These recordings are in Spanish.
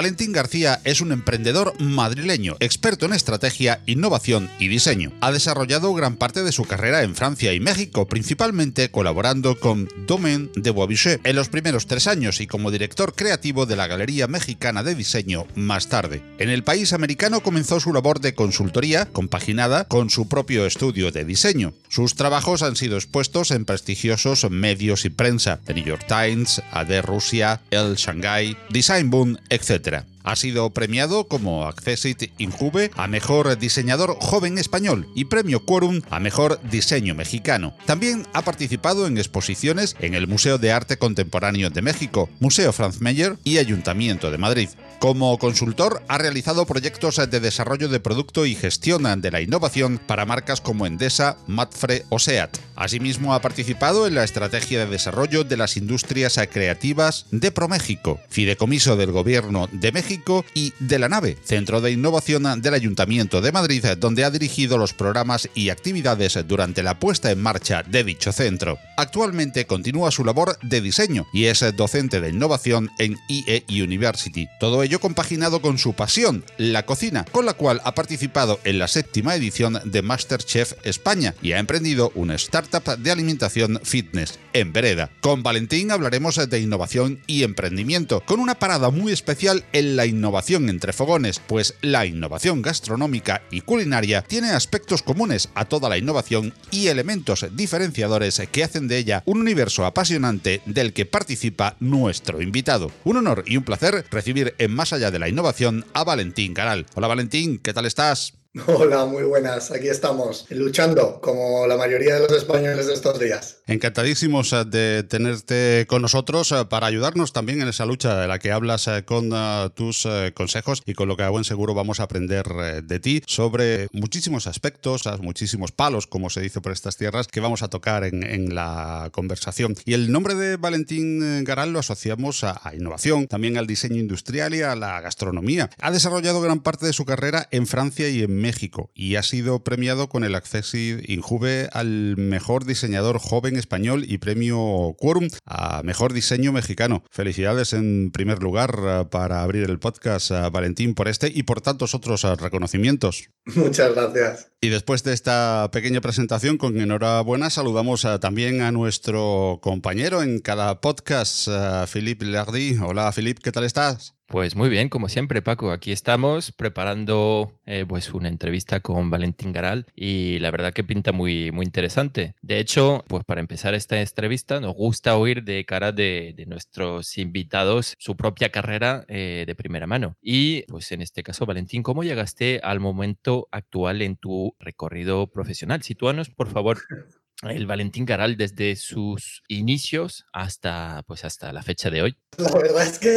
Valentín García es un emprendedor madrileño, experto en estrategia, innovación y diseño. Ha desarrollado gran parte de su carrera en Francia y México, principalmente colaborando con Domaine de Boisbechet en los primeros tres años y como director creativo de la Galería Mexicana de Diseño más tarde. En el país americano comenzó su labor de consultoría, compaginada con su propio estudio de diseño. Sus trabajos han sido expuestos en prestigiosos medios y prensa, The New York Times, AD Rusia, El Shanghai, Design Boom, etc letra. Ha sido premiado como Accessit Injuve a Mejor Diseñador Joven Español y Premio Quorum a Mejor Diseño Mexicano. También ha participado en exposiciones en el Museo de Arte Contemporáneo de México, Museo Franz Mayer y Ayuntamiento de Madrid. Como consultor, ha realizado proyectos de desarrollo de producto y gestión de la innovación para marcas como Endesa, Matfre o SEAT. Asimismo, ha participado en la estrategia de desarrollo de las industrias creativas de ProMéxico, fideicomiso del Gobierno de México y de la Nave, Centro de Innovación del Ayuntamiento de Madrid, donde ha dirigido los programas y actividades durante la puesta en marcha de dicho centro. Actualmente continúa su labor de diseño y es docente de innovación en IE University. Todo ello compaginado con su pasión, la cocina, con la cual ha participado en la séptima edición de Masterchef España y ha emprendido una startup de alimentación fitness en Vereda. Con Valentín hablaremos de innovación y emprendimiento, con una parada muy especial en la innovación entre fogones, pues la innovación gastronómica y culinaria tiene aspectos comunes a toda la innovación y elementos diferenciadores que hacen de ella un universo apasionante del que participa nuestro invitado. Un honor y un placer recibir en Más allá de la innovación a Valentín Caral. Hola Valentín, ¿qué tal estás? Hola, muy buenas. Aquí estamos, luchando, como la mayoría de los españoles de estos días. Encantadísimos eh, de tenerte con nosotros eh, para ayudarnos también en esa lucha de la que hablas eh, con tus consejos y con lo que a buen seguro vamos a aprender de ti sobre muchísimos aspectos, muchísimos palos, como se dice por estas tierras, que vamos a tocar en, la conversación. Y el nombre de Valentín Garal lo asociamos a, a innovación, también al diseño industrial y a la gastronomía. Ha desarrollado gran parte de su carrera en Francia y en México y ha sido premiado con el Accessit Injuve al mejor diseñador joven español y premio Quorum a mejor diseño mexicano. Felicidades en primer lugar eh, para abrir el podcast, eh, Valentín, por este y por tantos otros eh, reconocimientos. Muchas gracias. Y después de esta pequeña presentación, con enhorabuena, saludamos también a nuestro compañero en cada podcast, Philippe Lardy. Hola, Philippe, ¿qué tal estás? Pues muy bien, como siempre, Paco. Aquí estamos preparando eh, pues una entrevista con Valentín Garal y la verdad que pinta muy, muy interesante. De hecho, pues para empezar esta entrevista, nos gusta oír de cara de, nuestros invitados su propia carrera eh, de primera mano. Y pues en este caso, Valentín, ¿cómo llegaste al momento actual en tu recorrido profesional? Sitúanos, por favor, el Valentín Garal desde sus inicios hasta, pues hasta la fecha de hoy? La verdad es que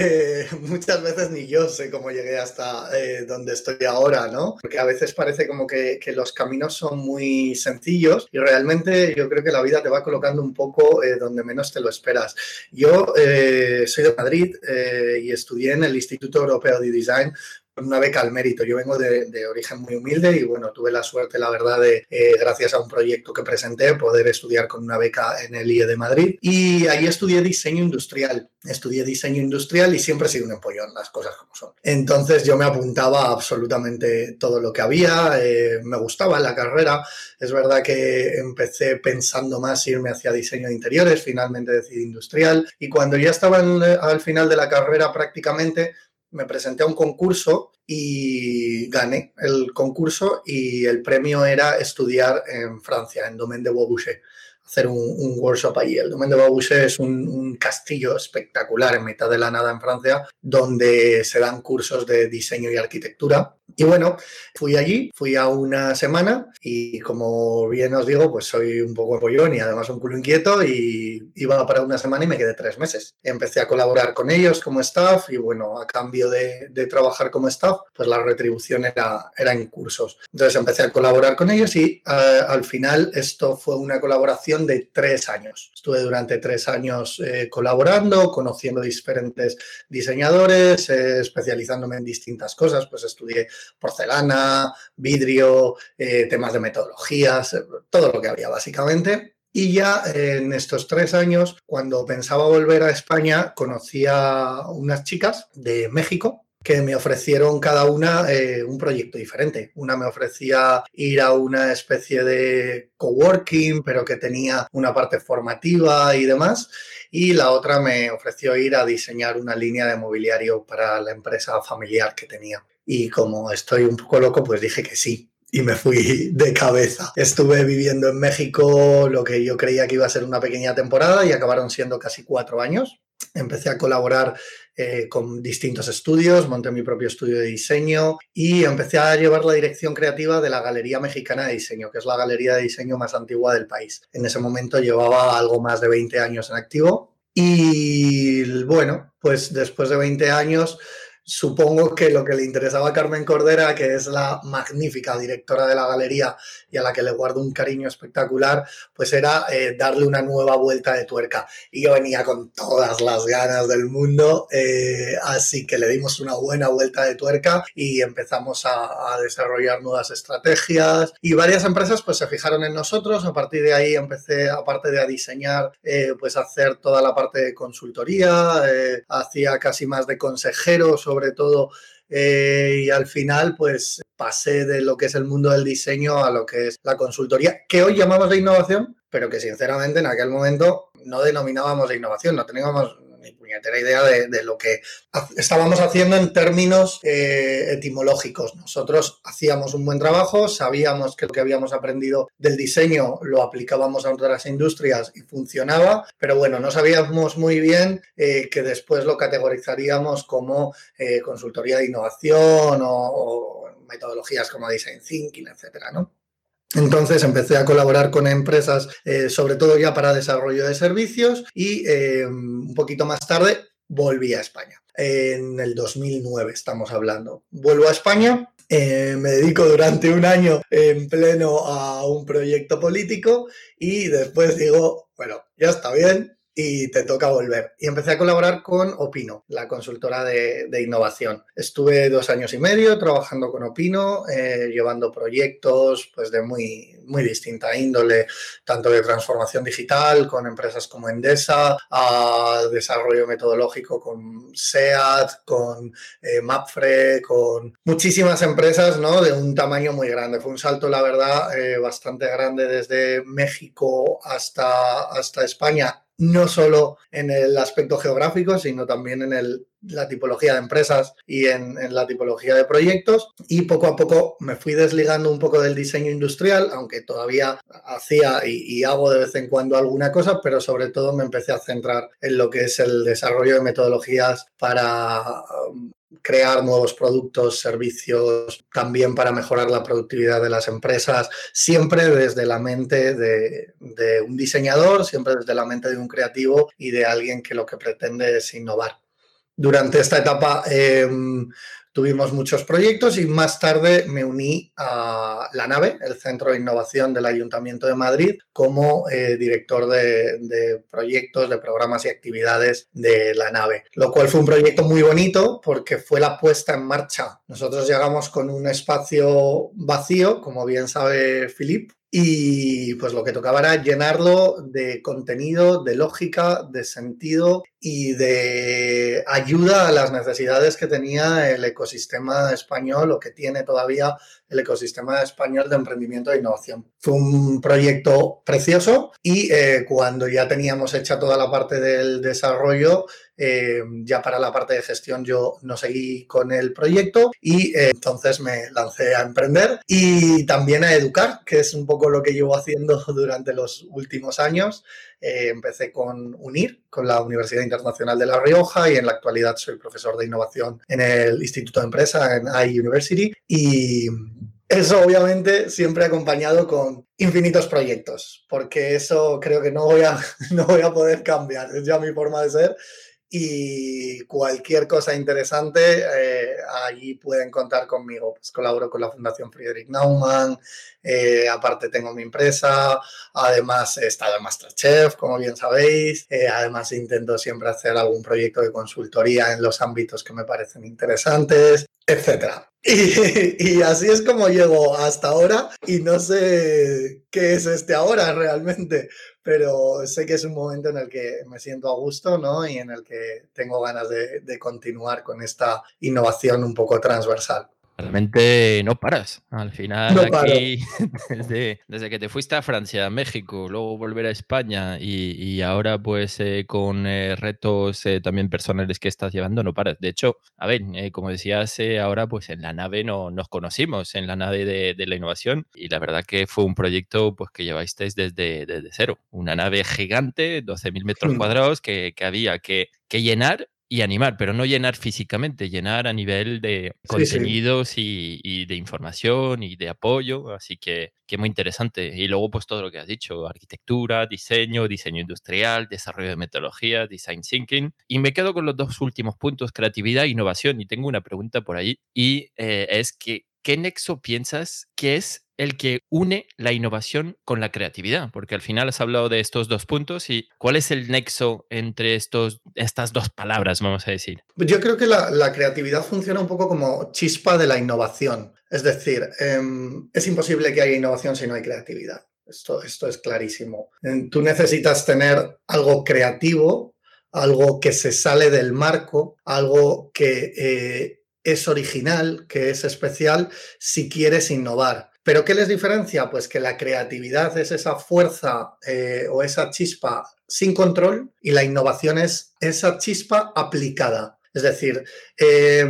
eh, muchas veces ni yo sé cómo llegué hasta eh, donde estoy ahora, ¿no? Porque a veces parece como que, los caminos son muy sencillos y realmente yo creo que la vida te va colocando un poco eh, donde menos te lo esperas. Yo soy de Madrid y estudié en el Instituto Europeo de Design una beca al mérito. Yo vengo de, origen muy humilde y bueno, tuve la suerte, la verdad, de, eh, gracias a un proyecto que presenté, poder estudiar con una beca en el IE de Madrid. Y ahí estudié diseño industrial. Estudié diseño industrial y siempre he sido un empollón, las cosas como son. Entonces yo me apuntaba absolutamente todo lo que había, eh, me gustaba la carrera. Es verdad que empecé pensando más irme hacia diseño de interiores, finalmente decidí industrial. Y cuando ya estaba al final de la carrera prácticamente, me presenté a un concurso y gané el concurso y el premio era estudiar en Francia, en Domaine de Beauboucher. hacer un, workshop allí. El Domaine de Babouche es un, castillo espectacular en mitad de la nada en Francia, donde se dan cursos de diseño y arquitectura. Y bueno, fui allí, fui a una semana y como bien os digo, pues soy un poco pollón y además un culo inquieto y iba para una semana y me quedé tres meses. Empecé a colaborar con ellos como staff y bueno, a cambio de, trabajar como staff, pues la retribución era, era en cursos. Entonces empecé a colaborar con ellos y eh, al final esto fue una colaboración de tres años. Estuve durante tres años eh, colaborando, conociendo diferentes diseñadores, eh, especializándome en distintas cosas, pues estudié porcelana, vidrio, temas de metodologías, todo lo que había básicamente. Y ya en estos tres años, cuando pensaba volver a España, conocí a unas chicas de México que me ofrecieron cada una eh, un proyecto diferente. Una me ofrecía ir a una especie de coworking, pero que tenía una parte formativa y demás. Y la otra me ofreció ir a diseñar una línea de mobiliario para la empresa familiar que tenía. Y como estoy un poco loco, pues dije que sí y me fui de cabeza. Estuve viviendo en México lo que yo creía que iba a ser una pequeña temporada y acabaron siendo casi cuatro años. Empecé a colaborar eh, con distintos estudios, monté mi propio estudio de diseño y empecé a llevar la dirección creativa de la Galería Mexicana de Diseño, que es la galería de diseño más antigua del país. En ese momento llevaba algo más de 20 años en activo y bueno, pues después de 20 años Supongo que lo que le interesaba a Carmen Cordera, que es la magnífica directora de la galería y a la que le guardo un cariño espectacular, pues era eh, darle una nueva vuelta de tuerca. Y yo venía con todas las ganas del mundo, eh, así que le dimos una buena vuelta de tuerca y empezamos a, desarrollar nuevas estrategias. Y varias empresas pues se fijaron en nosotros. A partir de ahí empecé, aparte de a diseñar, eh, pues hacer toda la parte de consultoría, hacía casi más de consejero sobre sobre todo. Eh, y al final, pues pasé de lo que es el mundo del diseño a lo que es la consultoría, que hoy llamamos de innovación, pero que sinceramente en aquel momento no denominábamos de innovación, no teníamos ni puñetera idea de, lo que estábamos haciendo en términos eh, etimológicos. Nosotros hacíamos un buen trabajo, sabíamos que lo que habíamos aprendido del diseño lo aplicábamos a otras industrias y funcionaba, pero bueno, no sabíamos muy bien eh, que después lo categorizaríamos como eh, consultoría de innovación o, metodologías como design thinking, etcétera, ¿no? Entonces empecé a colaborar con empresas, eh, sobre todo ya para desarrollo de servicios y eh, un poquito más tarde volví a España. En el 2009 estamos hablando. Vuelvo a España, eh, me dedico durante un año en pleno a un proyecto político y después digo, bueno, ya está bien, y te toca volver. Y empecé a colaborar con Opino, la consultora de, innovación. Estuve dos años y medio trabajando con Opino, eh, llevando proyectos pues, de muy, muy distinta índole, tanto de transformación digital con empresas como Endesa, a desarrollo metodológico con SEAT, con eh, Mapfre, con muchísimas empresas ¿no? de un tamaño muy grande. Fue un salto, la verdad, eh, bastante grande desde México hasta, hasta España no solo en el aspecto geográfico, sino también en la tipología de empresas y en, la tipología de proyectos. Y poco a poco me fui desligando un poco del diseño industrial, aunque todavía hacía y, hago de vez en cuando alguna cosa, pero sobre todo me empecé a centrar en lo que es el desarrollo de metodologías para crear nuevos productos, servicios, también para mejorar la productividad de las empresas, siempre desde la mente de, un diseñador, siempre desde la mente de un creativo y de alguien que lo que pretende es innovar. Durante esta etapa em, Tuvimos muchos proyectos y más tarde me uní a La Nave, el Centro de Innovación del Ayuntamiento de Madrid, como eh, director de, proyectos, de programas y actividades de La Nave, lo cual fue un proyecto muy bonito porque fue la puesta en marcha. Nosotros llegamos con un espacio vacío, como bien sabe Filip, y pues lo que tocaba era llenarlo de contenido, de lógica, de sentido y de ayuda a las necesidades que tenía el ecosistema español o que tiene todavía el ecosistema español de emprendimiento e innovación. Fue un proyecto precioso y eh, cuando ya teníamos hecha toda la parte del desarrollo, eh, ya para la parte de gestión yo no seguí con el proyecto y eh, entonces me lancé a emprender y también a educar, que es un poco lo que llevo haciendo durante los últimos años. Eh, empecé con UNIR, con la Universidad Internacional de La Rioja y en la actualidad soy profesor de innovación en el Instituto de Empresa, en iUniversity. Y eso obviamente siempre acompañado con infinitos proyectos, porque eso creo que no voy a, no voy a poder cambiar, es ya mi forma de ser y cualquier cosa interesante, eh, allí pueden contar conmigo. Pues colaboro con la Fundación Friedrich Naumann, eh, aparte tengo mi empresa, además he estado en Masterchef, como bien sabéis, eh, además intento siempre hacer algún proyecto de consultoría en los ámbitos que me parecen interesantes, etc. Y, y, así es como llego hasta ahora y no sé qué es este ahora realmente, pero sé que es un momento en el que me siento a gusto, ¿no? Y en el que tengo ganas de, de continuar con esta innovación un poco transversal. Realmente no paras. Al final, aquí, desde, desde, que te fuiste a Francia, México, luego volver a España y, y ahora, pues, eh, con eh, retos eh, también personales que estás llevando, no paras. De hecho, a ver, eh, como decías, eh, ahora, pues, en la nave no, nos conocimos, en la nave de, de, la innovación, y la verdad que fue un proyecto, pues, que lleváis desde, desde cero. Una nave gigante, 12.000 metros cuadrados, que, que había que, que llenar y animar, pero no llenar físicamente, llenar a nivel de contenidos sí. Y, y, de información y de apoyo, así que, que muy interesante. Y luego pues todo lo que has dicho, arquitectura, diseño, diseño industrial, desarrollo de metodología, design thinking. Y me quedo con los dos últimos puntos, creatividad e innovación. Y tengo una pregunta por ahí y eh, es que, ¿qué nexo piensas que es el que une la innovación con la creatividad? Porque al final has hablado de estos dos puntos y ¿cuál es el nexo entre estos, estas dos palabras, vamos a decir? Yo creo que la, creatividad funciona un poco como chispa de la innovación. Es decir, eh, es imposible que haya innovación si no hay creatividad. Esto, esto es clarísimo. Tú necesitas tener algo creativo, algo que se sale del marco, algo que eh, es original, que es especial, si quieres innovar. ¿Pero qué les diferencia? Pues que la creatividad es esa fuerza eh, o esa chispa sin control y la innovación es esa chispa aplicada. Es decir, eh,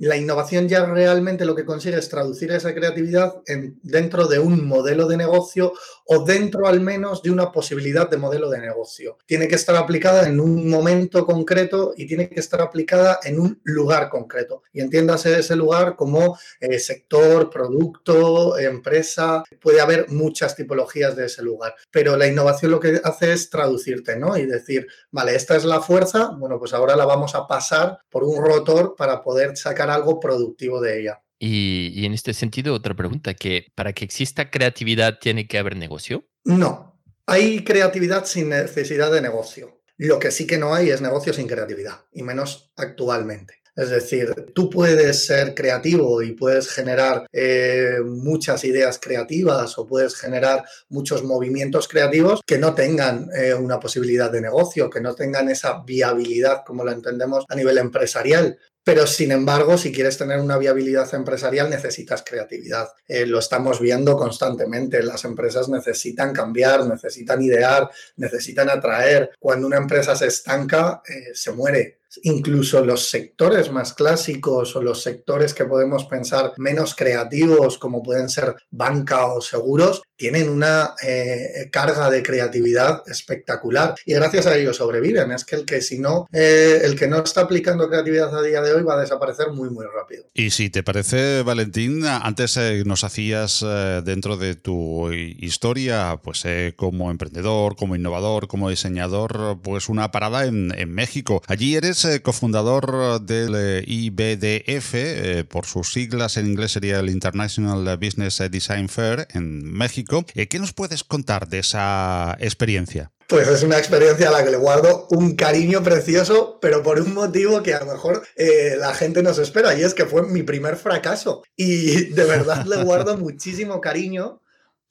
la innovación ya realmente lo que consigue es traducir esa creatividad en, dentro de un modelo de negocio o dentro al menos de una posibilidad de modelo de negocio. Tiene que estar aplicada en un momento concreto y tiene que estar aplicada en un lugar concreto. Y entiéndase ese lugar como eh, sector, producto, empresa. Puede haber muchas tipologías de ese lugar, pero la innovación lo que hace es traducirte, ¿no? Y decir, vale, esta es la fuerza, bueno, pues ahora la vamos a pasar por un rotor para poder sacar algo productivo de ella. Y, y, en este sentido, otra pregunta, que para que exista creatividad tiene que haber negocio. No, hay creatividad sin necesidad de negocio. Lo que sí que no hay es negocio sin creatividad, y menos actualmente. Es decir, tú puedes ser creativo y puedes generar eh, muchas ideas creativas o puedes generar muchos movimientos creativos que no tengan eh, una posibilidad de negocio, que no tengan esa viabilidad como la entendemos a nivel empresarial. Pero sin embargo, si quieres tener una viabilidad empresarial, necesitas creatividad. Eh, lo estamos viendo constantemente. Las empresas necesitan cambiar, necesitan idear, necesitan atraer. Cuando una empresa se estanca, se muere incluso los sectores más clásicos o los sectores que podemos pensar menos creativos, como pueden ser banca o seguros, tienen una eh, carga de creatividad espectacular y gracias a ello sobreviven. Es que el que si no, eh, el que no está aplicando creatividad a día de hoy va a desaparecer muy muy rápido. Y si te parece, Valentín, antes eh, nos hacías dentro de tu historia, pues como emprendedor, como innovador, como diseñador, pues una parada en México. Allí eres cofundador del IBDF, por sus siglas en inglés sería el International Business Design Fair en México. ¿Qué nos puedes contar de esa experiencia? Pues es una experiencia a la que le guardo un cariño precioso, pero por un motivo que a lo mejor eh, la gente no se espera, y es que fue mi primer fracaso. Y de verdad le guardo muchísimo cariño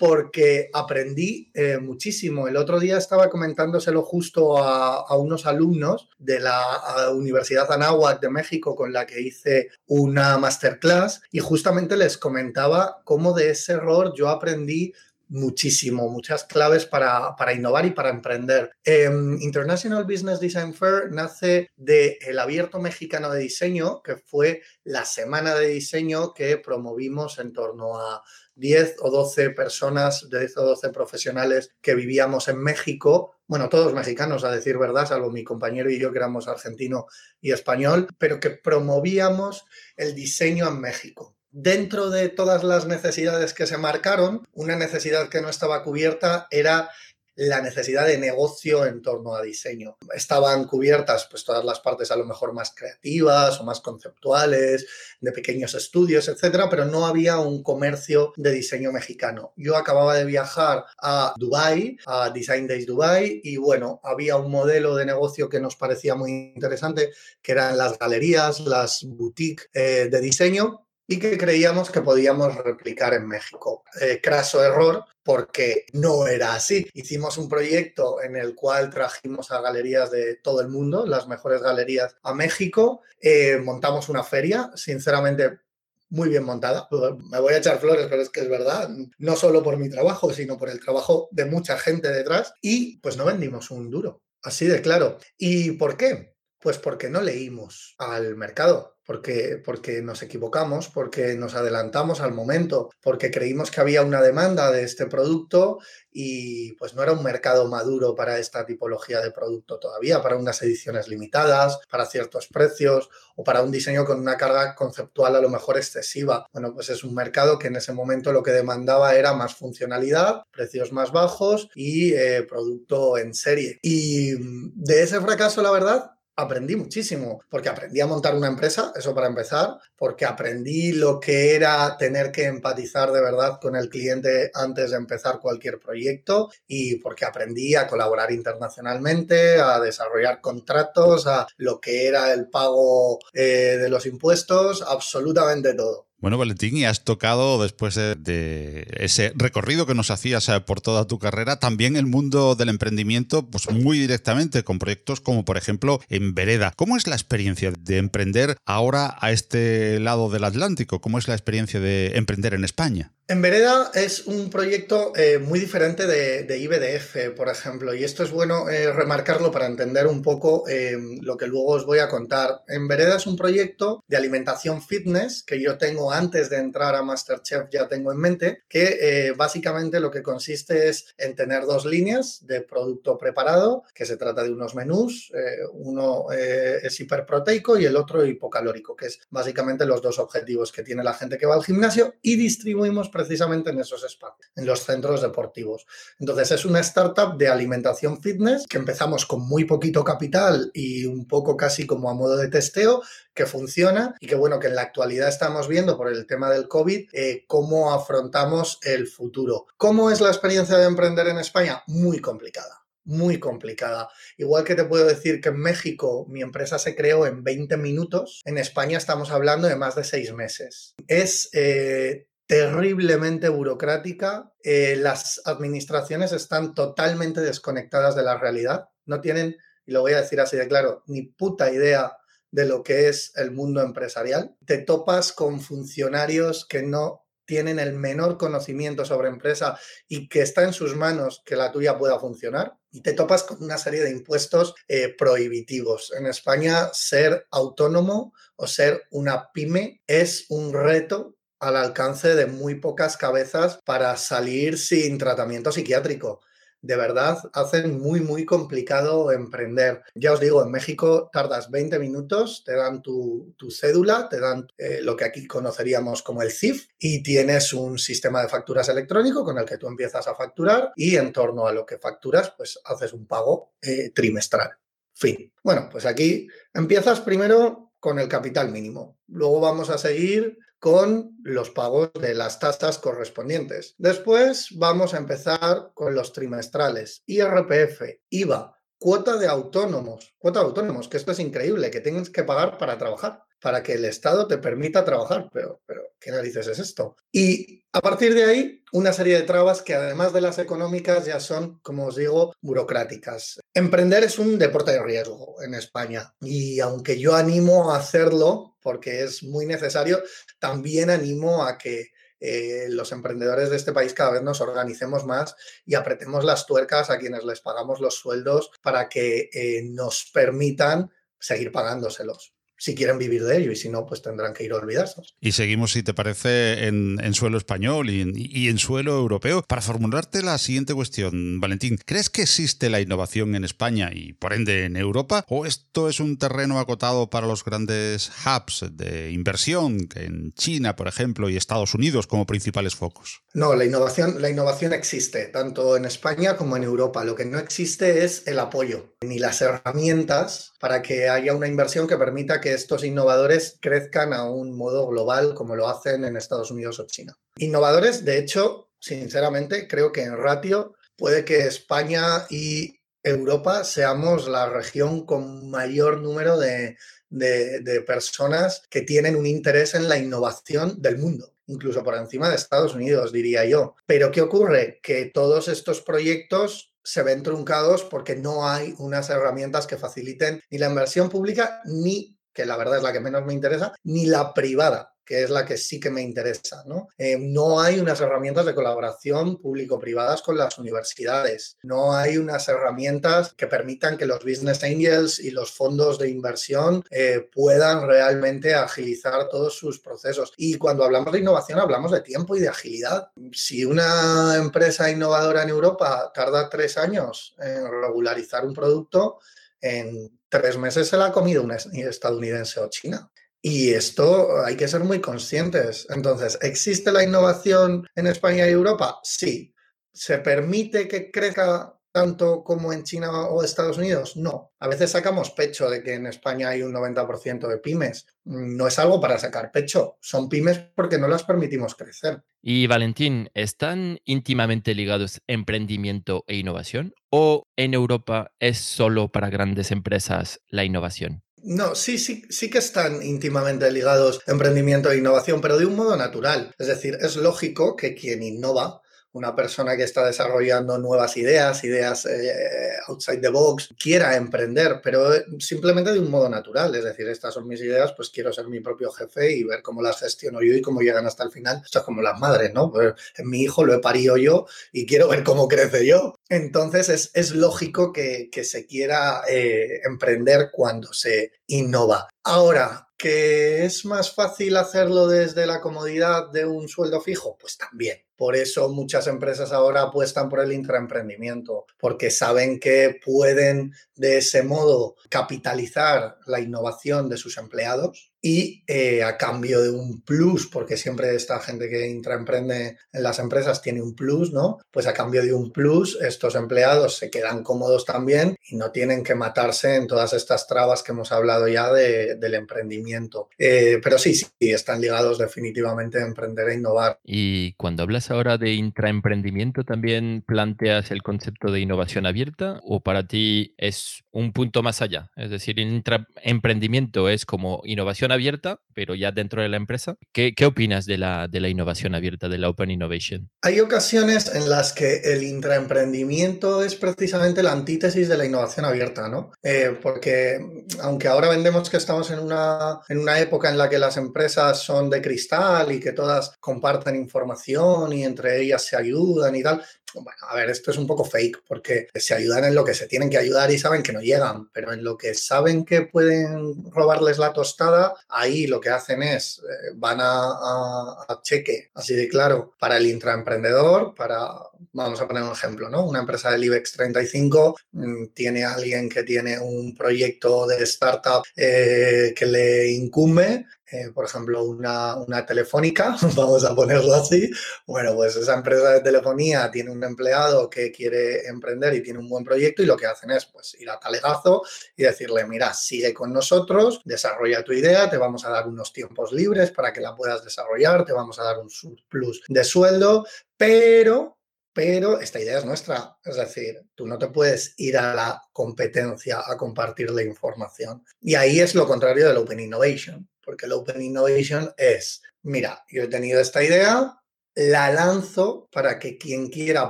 porque aprendí eh, muchísimo. El otro día estaba comentándoselo justo a, a unos alumnos de la Universidad Anáhuac de México con la que hice una masterclass y justamente les comentaba cómo de ese error yo aprendí muchísimo, muchas claves para, innovar y para emprender. Em, International Business Design Fair nace del Abierto Mexicano de Diseño, que fue la semana de diseño que promovimos en torno a 10 o 12 personas, 10 o 12 profesionales que vivíamos en México, bueno, todos mexicanos a decir verdad, salvo mi compañero y yo que éramos argentino y español, pero que promovíamos el diseño en México. Dentro de todas las necesidades que se marcaron, una necesidad que no estaba cubierta era la necesidad de negocio en torno a diseño. Estaban cubiertas pues todas las partes a lo mejor más creativas o más conceptuales, de pequeños estudios, etcétera, pero no había un comercio de diseño mexicano. Yo acababa de viajar a Dubai, a Design Days Dubai y bueno, había un modelo de negocio que nos parecía muy interesante, que eran las galerías, las boutiques eh, de diseño y que creíamos que podíamos replicar en México. Eh, craso error porque no era así. Hicimos un proyecto en el cual trajimos a galerías de todo el mundo, las mejores galerías a México, eh, montamos una feria, sinceramente muy bien montada. Me voy a echar flores, pero es que es verdad, no solo por mi trabajo, sino por el trabajo de mucha gente detrás y pues no vendimos un duro, así de claro. ¿Y por qué? Pues porque no leímos al mercado porque, porque nos equivocamos, porque nos adelantamos al momento, porque creímos que había una demanda de este producto y pues no era un mercado maduro para esta tipología de producto todavía, para unas ediciones limitadas, para ciertos precios o para un diseño con una carga conceptual a lo mejor excesiva. Bueno, pues es un mercado que en ese momento lo que demandaba era más funcionalidad, precios más bajos y eh, producto en serie. Y de ese fracaso, la verdad, aprendí muchísimo, porque aprendí a montar una empresa, eso para empezar, porque aprendí lo que era tener que empatizar de verdad con el cliente antes de empezar cualquier proyecto y porque aprendí a colaborar internacionalmente, a desarrollar contratos, a lo que era el pago eh, de los impuestos, absolutamente todo. Bueno, Valentín, y has tocado después de, ese recorrido que nos hacías eh, por toda tu carrera, también el mundo del emprendimiento, pues muy directamente con proyectos como por ejemplo en Vereda. ¿Cómo es la experiencia de emprender ahora a este lado del Atlántico? ¿Cómo es la experiencia de emprender en España? En Vereda es un proyecto eh, muy diferente de, IBDF, por ejemplo, y esto es bueno eh, remarcarlo para entender un poco eh, lo que luego os voy a contar. En Vereda es un proyecto de alimentación fitness que yo tengo antes de entrar a Masterchef, ya tengo en mente, que básicamente lo que consiste es en tener dos líneas de producto preparado, que se trata de unos menús, uno es hiperproteico y el otro hipocalórico, que es básicamente los dos objetivos que tiene la gente que va al gimnasio y distribuimos precisamente en esos espacios, en los centros deportivos. Entonces es una startup de alimentación fitness que empezamos con muy poquito capital y un poco casi como a modo de testeo, que funciona y que bueno, que en la actualidad estamos viendo por el tema del COVID eh, cómo afrontamos el futuro. ¿Cómo es la experiencia de emprender en España? Muy complicada muy complicada. Igual que te puedo decir que en México mi empresa se creó en 20 minutos, en España estamos hablando de más de seis meses. Es eh, terriblemente burocrática. Eh, las administraciones están totalmente desconectadas de la realidad. No tienen, y lo voy a decir así de claro, ni puta idea de lo que es el mundo empresarial. Te topas con funcionarios que no tienen el menor conocimiento sobre empresa y que está en sus manos que la tuya pueda funcionar. Y te topas con una serie de impuestos eh, prohibitivos. En España, ser autónomo o ser una pyme es un reto al alcance de muy pocas cabezas para salir sin tratamiento psiquiátrico. De verdad, hacen muy, muy complicado emprender. Ya os digo, en México tardas 20 minutos, te dan tu, cédula, te dan eh, lo que aquí conoceríamos como el CIF y tienes un sistema de facturas electrónico con el que tú empiezas a facturar y en torno a lo que facturas, pues haces un pago eh, trimestral. Fin. Bueno, pues aquí empiezas primero con el capital mínimo. Luego vamos a seguir con los pagos de las tasas correspondientes. Después vamos a empezar con los trimestrales, IRPF, IVA, cuota de autónomos, cuota de autónomos, que esto es increíble, que tienes que pagar para trabajar, para que el Estado te permita trabajar, pero, pero ¿qué narices es esto? Y a partir de ahí, una serie de trabas que además de las económicas ya son, como os digo, burocráticas. Emprender es un deporte de riesgo en España y aunque yo animo a hacerlo, porque es muy necesario, también animo a que eh, los emprendedores de este país cada vez nos organicemos más y apretemos las tuercas a quienes les pagamos los sueldos para que eh, nos permitan seguir pagándoselos si quieren vivir de ello y si no, pues tendrán que ir a olvidarse. Y seguimos, si te parece, en, suelo español y en, y en, suelo europeo. Para formularte la siguiente cuestión, Valentín, ¿crees que existe la innovación en España y por ende en Europa? ¿O esto es un terreno acotado para los grandes hubs de inversión en China, por ejemplo, y Estados Unidos como principales focos? No, la innovación, la innovación existe, tanto en España como en Europa. Lo que no existe es el apoyo ni las herramientas para que haya una inversión que permita que estos innovadores crezcan a un modo global como lo hacen en Estados Unidos o China. Innovadores, de hecho, sinceramente, creo que en ratio puede que España y Europa seamos la región con mayor número de, de, personas que tienen un interés en la innovación del mundo, incluso por encima de Estados Unidos, diría yo. Pero ¿qué ocurre? Que todos estos proyectos se ven truncados porque no hay unas herramientas que faciliten ni la inversión pública ni que la verdad es la que menos me interesa, ni la privada que es la que sí que me interesa. ¿no? Eh, no hay unas herramientas de colaboración público-privadas con las universidades. No hay unas herramientas que permitan que los business angels y los fondos de inversión eh, puedan realmente agilizar todos sus procesos. Y cuando hablamos de innovación, hablamos de tiempo y de agilidad. Si una empresa innovadora en Europa tarda tres años en regularizar un producto, en tres meses se la ha comido una estadounidense o china. Y esto hay que ser muy conscientes. Entonces, ¿existe la innovación en España y Europa? Sí. ¿Se permite que crezca tanto como en China o Estados Unidos? No. A veces sacamos pecho de que en España hay un 90% de pymes. No es algo para sacar pecho. Son pymes porque no las permitimos crecer. Y Valentín, ¿están íntimamente ligados emprendimiento e innovación? ¿O en Europa es solo para grandes empresas la innovación? No, sí, sí, sí que están íntimamente ligados emprendimiento e innovación, pero de un modo natural. Es decir, es lógico que quien innova una persona que está desarrollando nuevas ideas, ideas eh, outside the box, quiera emprender, pero eh, simplemente de un modo natural. Es decir, estas son mis ideas, pues quiero ser mi propio jefe y ver cómo las gestiono yo y cómo llegan hasta el final. Esto es como las madres, ¿no? Pues en mi hijo lo he parido yo y quiero ver cómo crece yo. Entonces es, lógico que, se quiera eh, emprender cuando se innova. Ahora, ¿que es más fácil hacerlo desde la comodidad de un sueldo fijo? Pues también. Por eso muchas empresas ahora apuestan por el intraemprendimiento, porque saben que pueden de ese modo capitalizar la innovación de sus empleados y eh, a cambio de un plus, porque siempre esta gente que intraemprende en las empresas tiene un plus, ¿no? Pues a cambio de un plus, estos empleados se quedan cómodos también y no tienen que matarse en todas estas trabas que hemos hablado ya del emprendimiento. Eh, pero sí, sí, están ligados definitivamente a emprender e innovar. Y cuando hablas ahora de intraemprendimiento, ¿también planteas el concepto de innovación abierta o para ti es un punto más allá? Es decir, intraemprendimiento es como innovación abierta, pero ya dentro de la empresa. ¿Qué, qué opinas de la, de la innovación abierta, de la Open Innovation? Hay ocasiones en las que el intraemprendimiento es precisamente la antítesis de la innovación abierta, ¿no? Eh, porque aunque ahora vendemos que estamos en una, en una época en la que las empresas son de cristal y que todas comparten información y entre ellas se ayudan y tal, bueno, a ver, esto es un poco fake porque se ayudan en lo que se tienen que ayudar y saben que no llegan, pero en lo que saben que pueden robarles la tostada, ahí lo que hacen es, eh, van a, a, cheque, así de claro, para el intraemprendedor, para, vamos a poner un ejemplo, ¿no? Una empresa del IBEX 35 mm, tiene alguien que tiene un proyecto de startup eh, que le incumbe, eh, por ejemplo, una, una, telefónica, vamos a ponerlo así. Bueno, pues esa empresa de telefonía tiene un empleado que quiere emprender y tiene un buen proyecto y lo que hacen es pues ir a talegazo y decirle, mira, sigue con nosotros, desarrolla tu idea, te vamos a dar unos tiempos libres para que la puedas desarrollar, te vamos a dar un plus de sueldo, pero pero esta idea es nuestra. Es decir, tú no te puedes ir a la competencia a compartir la información. Y ahí es lo contrario del Open Innovation, porque el Open Innovation es, mira, yo he tenido esta idea, la lanzo para que quien quiera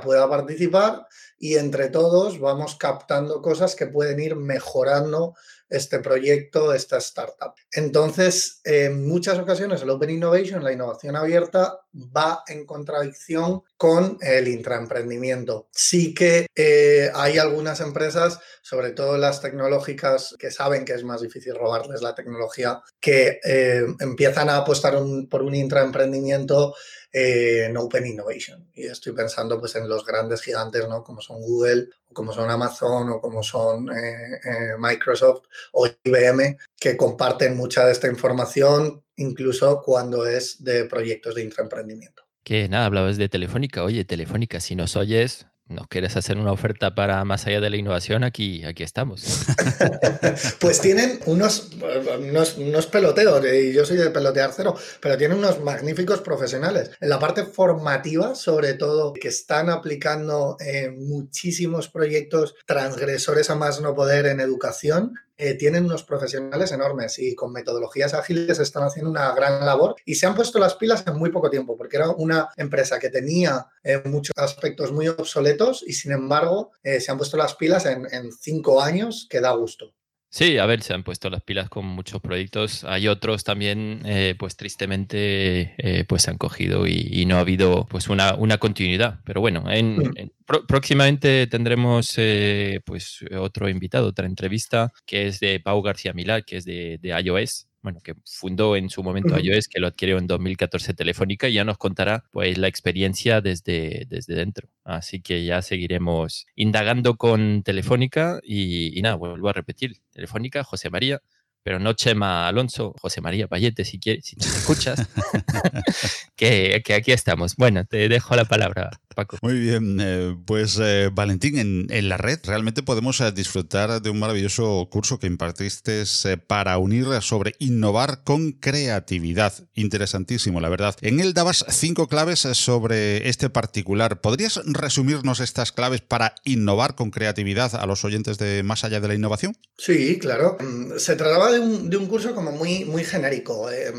pueda participar y entre todos vamos captando cosas que pueden ir mejorando este proyecto, esta startup. Entonces, en muchas ocasiones el Open Innovation, la innovación abierta, va en contradicción con el intraemprendimiento. Sí que eh, hay algunas empresas, sobre todo las tecnológicas, que saben que es más difícil robarles la tecnología, que eh, empiezan a apostar por un intraemprendimiento eh, en Open Innovation. Y estoy pensando pues, en los grandes gigantes, ¿no? como son Google, o como son Amazon, o como son Microsoft o IBM, que comparten mucha de esta información, incluso cuando es de proyectos de intraemprendimiento. Que nada, hablabas de Telefónica. Oye, Telefónica, si nos oyes, ¿nos quieres hacer una oferta para más allá de la innovación? Aquí, aquí estamos. pues tienen unos, unos, peloteos, y yo soy de pelotear cero, pero tienen unos magníficos profesionales. En la parte formativa, sobre todo, que están aplicando eh, muchísimos proyectos transgresores a más no poder en educación eh, tienen unos profesionales enormes y con metodologías ágiles están haciendo una gran labor y se han puesto las pilas en muy poco tiempo, porque era una empresa que tenía eh, muchos aspectos muy obsoletos y sin embargo eh, se han puesto las pilas en, en cinco años que da gusto. Sí, a ver, se han puesto las pilas con muchos proyectos. Hay otros también, eh, pues tristemente, eh, pues se han cogido y, no ha habido pues una, una continuidad. Pero bueno, en, próximamente tendremos eh, pues otro invitado, otra entrevista, que es de Pau García Milá, que es de, de iOS bueno, que fundó en su momento iOS, que lo adquirió en 2014 Telefónica, y ya nos contará pues la experiencia desde, desde dentro. Así que ya seguiremos indagando con Telefónica y, y nada, vuelvo a repetir, Telefónica, José María, pero no Chema Alonso, José María Payete, si quieres, si te escuchas, que, que, aquí estamos. Bueno, te dejo la palabra, Paco. Muy bien, eh, pues eh, Valentín, en, en, la red realmente podemos eh, disfrutar de un maravilloso curso que impartiste para unir sobre innovar con creatividad. Interesantísimo, la verdad. En él dabas cinco claves sobre este particular. ¿Podrías resumirnos estas claves para innovar con creatividad a los oyentes de Más allá de la innovación? Sí, claro. Mm, se trataba de un, curso como muy, muy genérico. Eh,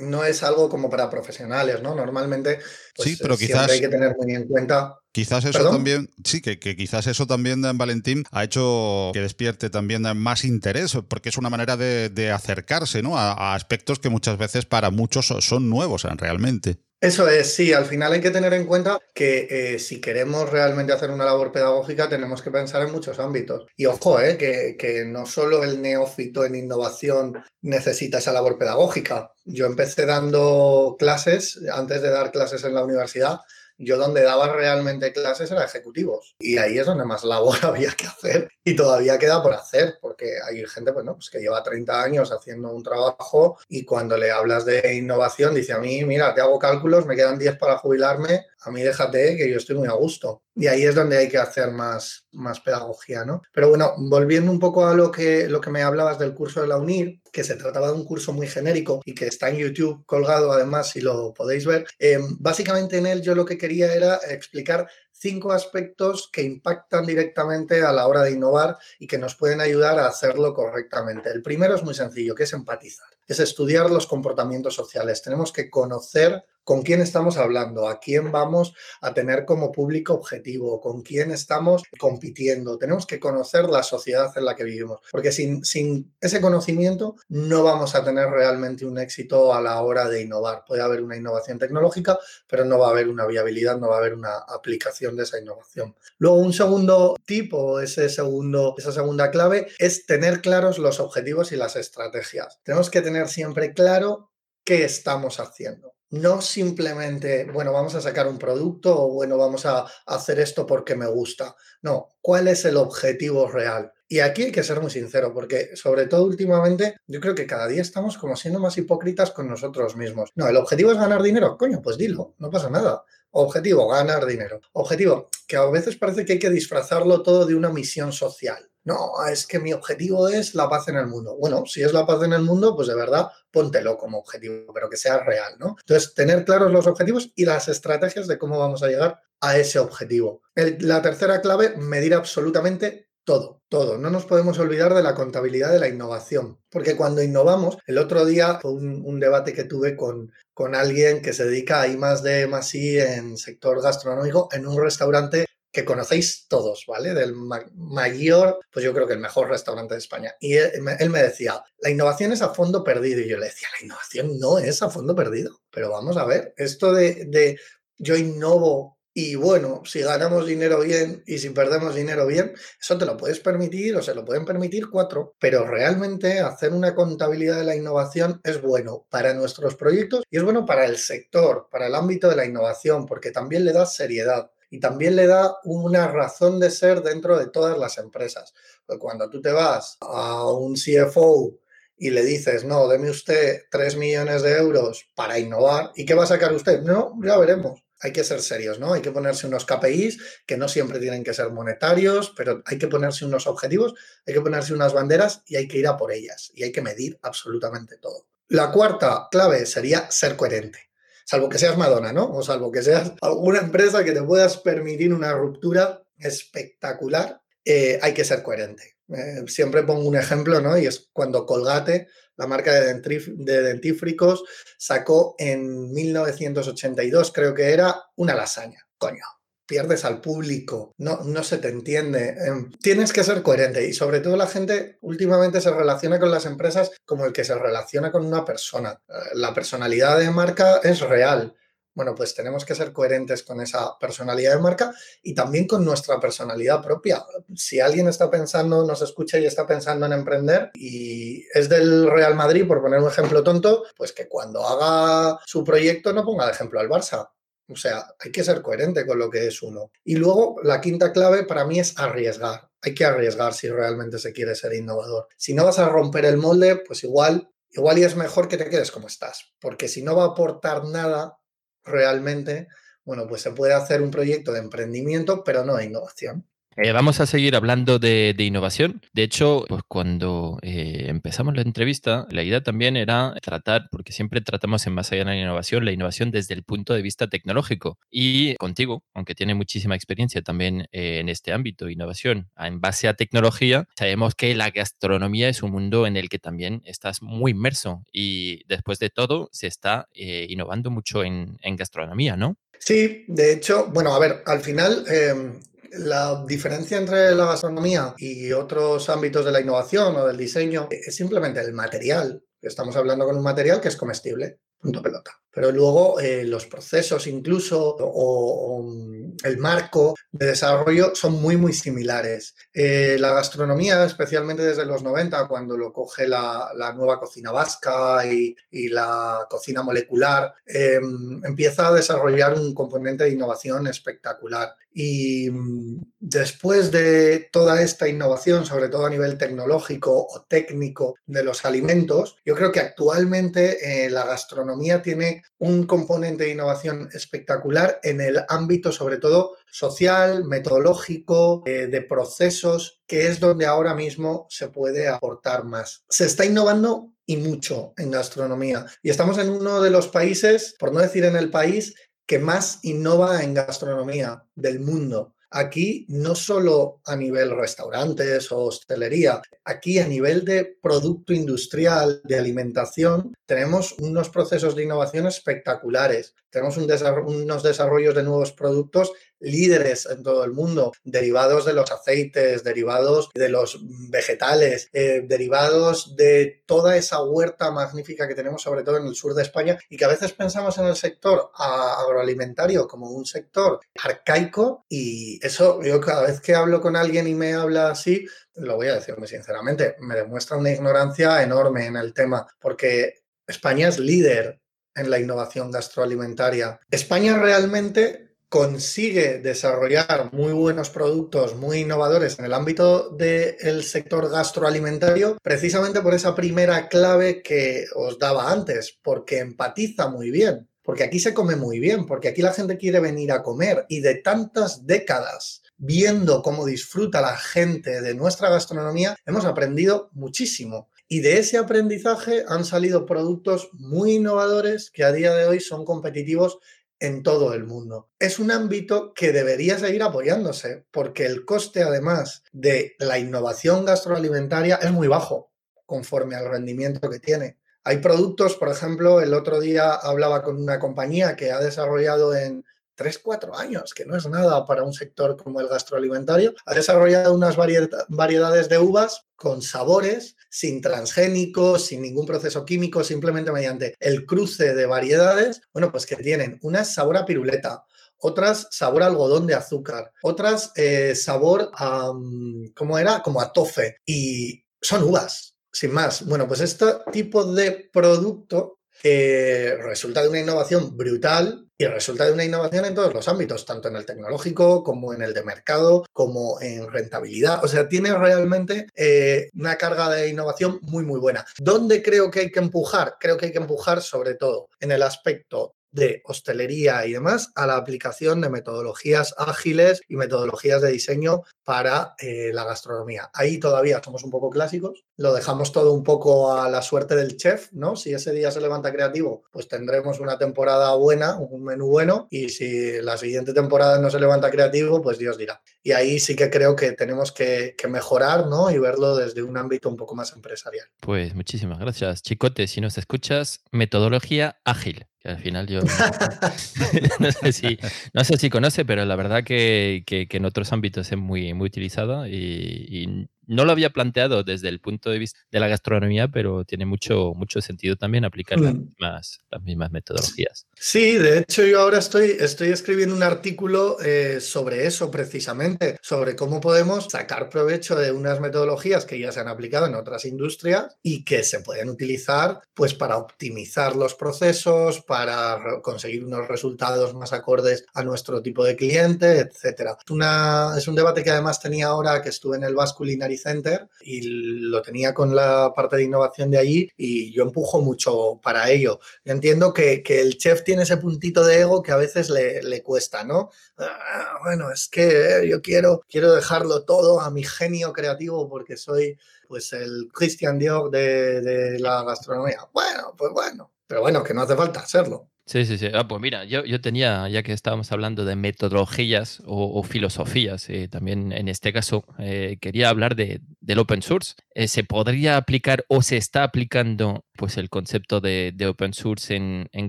no es algo como para profesionales, ¿no? Normalmente pues, sí, pero quizás hay que tener muy en cuenta. Quizás eso también, sí, que, quizás eso también, eh, Valentín, ha hecho que despierte también más interés, porque es una manera de, acercarse ¿no? a, aspectos que muchas veces para muchos son nuevos realmente. Eso es, sí, al final hay que tener en cuenta que eh, si queremos realmente hacer una labor pedagógica tenemos que pensar en muchos ámbitos. Y ojo, eh, que, que no solo el neófito en innovación necesita esa labor pedagógica. Yo empecé dando clases, antes de dar clases en la universidad, yo donde daba realmente clases era ejecutivos y ahí es donde más labor había que hacer y todavía queda por hacer porque hay gente pues, pues que lleva 30 años haciendo un trabajo y cuando le hablas de innovación dice a mí, mira, te hago cálculos, me quedan 10 para jubilarme, a mí déjate que yo estoy muy a gusto. Y ahí es donde hay que hacer más, más pedagogía, ¿no? Pero bueno, volviendo un poco a lo que, lo que me hablabas del curso de la UNIR, que se trataba de un curso muy genérico y que está en YouTube colgado además si lo podéis ver, eh, básicamente en él yo lo que quería era explicar cinco aspectos que impactan directamente a la hora de innovar y que nos pueden ayudar a hacerlo correctamente. El primero es muy sencillo, que es empatizar, es estudiar los comportamientos sociales. Tenemos que conocer con quién estamos hablando, a quién vamos a tener como público objetivo, con quién estamos compitiendo. Tenemos que conocer la sociedad en la que vivimos, porque sin, ese conocimiento no vamos a tener realmente un éxito a la hora de innovar. Puede haber una innovación tecnológica, pero no va a haber una viabilidad, no va a haber una aplicación de esa innovación. Luego, un segundo tipo, ese segundo, esa segunda clave, es tener claros los objetivos y las estrategias. Tenemos que tener siempre claro qué estamos haciendo. No simplemente, bueno, vamos a sacar un producto o bueno, vamos a hacer esto porque me gusta. No, ¿cuál es el objetivo real? Y aquí hay que ser muy sincero, porque sobre todo últimamente yo creo que cada día estamos como siendo más hipócritas con nosotros mismos. No, el objetivo es ganar dinero. Coño, pues dilo, no pasa nada. Objetivo, ganar dinero. Objetivo, que a veces parece que hay que disfrazarlo todo de una misión social. No, es que mi objetivo es la paz en el mundo. Bueno, si es la paz en el mundo, pues de verdad, póntelo como objetivo, pero que sea real, ¿no? Entonces, tener claros los objetivos y las estrategias de cómo vamos a llegar a ese objetivo. la tercera clave, medir absolutamente todo, todo. No nos podemos olvidar de la contabilidad de la innovación, porque cuando innovamos, el otro día fue un, debate que tuve con, con alguien que se dedica a I más D I en sector gastronómico en un restaurante que conocéis todos, ¿vale? Del mayor, pues yo creo que el mejor restaurante de España. Y él, me decía, la innovación es a fondo perdido. Y yo le decía, la innovación no es a fondo perdido. Pero vamos a ver, esto de, de yo innovo y bueno, si ganamos dinero bien y si perdemos dinero bien, eso te lo puedes permitir o se lo pueden permitir cuatro, pero realmente hacer una contabilidad de la innovación es bueno para nuestros proyectos y es bueno para el sector, para el ámbito de la innovación, porque también le da seriedad y también le da una razón de ser dentro de todas las empresas. Porque cuando tú te vas a un CFO y le dices, no, deme usted 3 millones de euros para innovar, ¿y qué va a sacar usted? No, ya veremos hay que ser serios, ¿no? Hay que ponerse unos KPIs que no siempre tienen que ser monetarios, pero hay que ponerse unos objetivos, hay que ponerse unas banderas y hay que ir a por ellas y hay que medir absolutamente todo. La cuarta clave sería ser coherente. Salvo que seas Madonna, ¿no? O salvo que seas alguna empresa que te puedas permitir una ruptura espectacular, eh, hay que ser coherente. Eh, siempre pongo un ejemplo, ¿no? Y es cuando Colgate la marca de, de dentífricos, sacó en 1982, creo que era, una lasaña. Coño, pierdes al público, no, no se te entiende. Em, tienes que ser coherente y sobre todo la gente últimamente se relaciona con las empresas como el que se relaciona con una persona. Eh, la personalidad de marca es real. Bueno, pues tenemos que ser coherentes con esa personalidad de marca y también con nuestra personalidad propia. Si alguien está pensando, nos escucha y está pensando en emprender y es del Real Madrid, por poner un ejemplo tonto, pues que cuando haga su proyecto no ponga de ejemplo al Barça. O sea, hay que ser coherente con lo que es uno. Y luego, la quinta clave para mí es arriesgar. Hay que arriesgar si realmente se quiere ser innovador. Si no vas a romper el molde, pues igual, igual y es mejor que te quedes como estás. Porque si no va a aportar nada, realmente, bueno, pues se puede hacer un proyecto de emprendimiento, pero no de innovación. Eh, vamos a seguir hablando de, innovación. De hecho, pues cuando eh, empezamos la entrevista, la idea también era tratar, porque siempre tratamos en más allá de la innovación, la innovación desde el punto de vista tecnológico. Y contigo, aunque tiene muchísima experiencia también eh, en este ámbito, innovación en base a tecnología, sabemos que la gastronomía es un mundo en el que también estás muy inmerso y después de todo se está innovando mucho en, en gastronomía, ¿no? Sí, de hecho, bueno, a ver, al final em, la diferencia entre la gastronomía y otros ámbitos de la innovación o del diseño es simplemente el material. Estamos hablando con un material que es comestible, punto pelota pero luego eh, los procesos incluso o, mm, el marco de desarrollo son muy, muy similares. Eh, la gastronomía, especialmente desde los 90, cuando lo coge la, nueva cocina vasca y, la cocina molecular, em, empieza a desarrollar un componente de innovación espectacular. Y mm, después de toda esta innovación, sobre todo a nivel tecnológico o técnico de los alimentos, yo creo que actualmente eh, la gastronomía tiene un componente de innovación espectacular en el ámbito sobre todo social, metodológico, eh, de procesos, que es donde ahora mismo se puede aportar más. Se está innovando y mucho en gastronomía. Y estamos en uno de los países, por no decir en el país, que más innova en gastronomía del mundo. Aquí no solo a nivel restaurantes o hostelería, aquí a nivel de producto industrial, de alimentación, tenemos unos procesos de innovación espectaculares. Tenemos unos desarrollos de nuevos productos líderes en todo el mundo, derivados de los aceites, derivados de los vegetales, eh, derivados de toda esa huerta magnífica que tenemos, sobre todo en el sur de España, y que a veces pensamos en el sector agroalimentario como un sector arcaico, y eso yo cada vez que hablo con alguien y me habla así, lo voy a decir muy sinceramente, me demuestra una ignorancia enorme en el tema, porque España es líder en la innovación gastroalimentaria. España realmente consigue desarrollar muy buenos productos, muy innovadores en el ámbito del sector gastroalimentario, precisamente por esa primera clave que os daba antes, porque empatiza muy bien, porque aquí se come muy bien, porque aquí la gente quiere venir a comer y de tantas décadas viendo cómo disfruta la gente de nuestra gastronomía, hemos aprendido muchísimo. Y de ese aprendizaje han salido productos muy innovadores que a día de hoy son competitivos en todo el mundo. Es un ámbito que debería seguir apoyándose porque el coste además de la innovación gastroalimentaria es muy bajo conforme al rendimiento que tiene. Hay productos, por ejemplo, el otro día hablaba con una compañía que ha desarrollado en 3, 4 años, que no es nada para un sector como el gastroalimentario. Ha desarrollado unas variedades de uvas con sabores, sin transgénicos, sin ningún proceso químico, simplemente mediante el cruce de variedades, bueno, pues que tienen una sabor a piruleta, otras sabor a algodón de azúcar, otras eh, sabor a, mm, ¿cómo era? Como a tofe. Y son uvas, sin más. Bueno, pues este tipo de producto resulta de una innovación brutal y resulta de una innovación en todos los ámbitos, tanto en el tecnológico como en el de mercado, como en rentabilidad. O sea, tiene realmente eh, una carga de innovación muy, muy buena. ¿Dónde creo que hay que empujar? Creo que hay que empujar sobre todo en el aspecto de hostelería y demás a la aplicación de metodologías ágiles y metodologías de diseño para eh, la gastronomía. Ahí todavía somos un poco clásicos, lo dejamos todo un poco a la suerte del chef, ¿no? Si ese día se levanta creativo, pues tendremos una temporada buena, un menú bueno, y si la siguiente temporada no se levanta creativo, pues Dios dirá. Y ahí sí que creo que tenemos que, que mejorar, ¿no? Y verlo desde un ámbito un poco más empresarial. Pues muchísimas gracias, Chicote. Si nos escuchas, metodología ágil que al final yo no, sé si, no sé si conoce, pero la verdad que, que, en otros ámbitos es muy, muy utilizada y, no lo había planteado desde el punto de vista de la gastronomía, pero tiene mucho, mucho sentido también aplicar las, mismas, las mismas metodologías. Sí, de hecho yo ahora estoy, estoy escribiendo un artículo eh, sobre eso precisamente, sobre cómo podemos sacar provecho de unas metodologías que ya se han aplicado en otras industrias y que se pueden utilizar pues para optimizar los procesos, para conseguir unos resultados más acordes a nuestro tipo de cliente, etcétera. Una, es un debate que además tenía ahora que estuve en el Culinary Center y lo tenía con la parte de innovación de allí y yo empujo mucho para ello. Yo entiendo que, el chef tiene ese puntito de ego que a veces le, cuesta, ¿no? Ah, bueno, es que yo quiero, quiero dejarlo todo a mi genio creativo porque soy pues el Christian Dior de, de la gastronomía. Bueno, pues bueno, pero bueno, que no hace falta hacerlo. Sí, sí, sí. Ah, pues mira, yo, yo tenía, ya que estábamos hablando de metodologías o, filosofías, eh, también en este caso eh, quería hablar de, del open source. Eh, ¿Se podría aplicar o se está aplicando pues, el concepto de, open source en, en,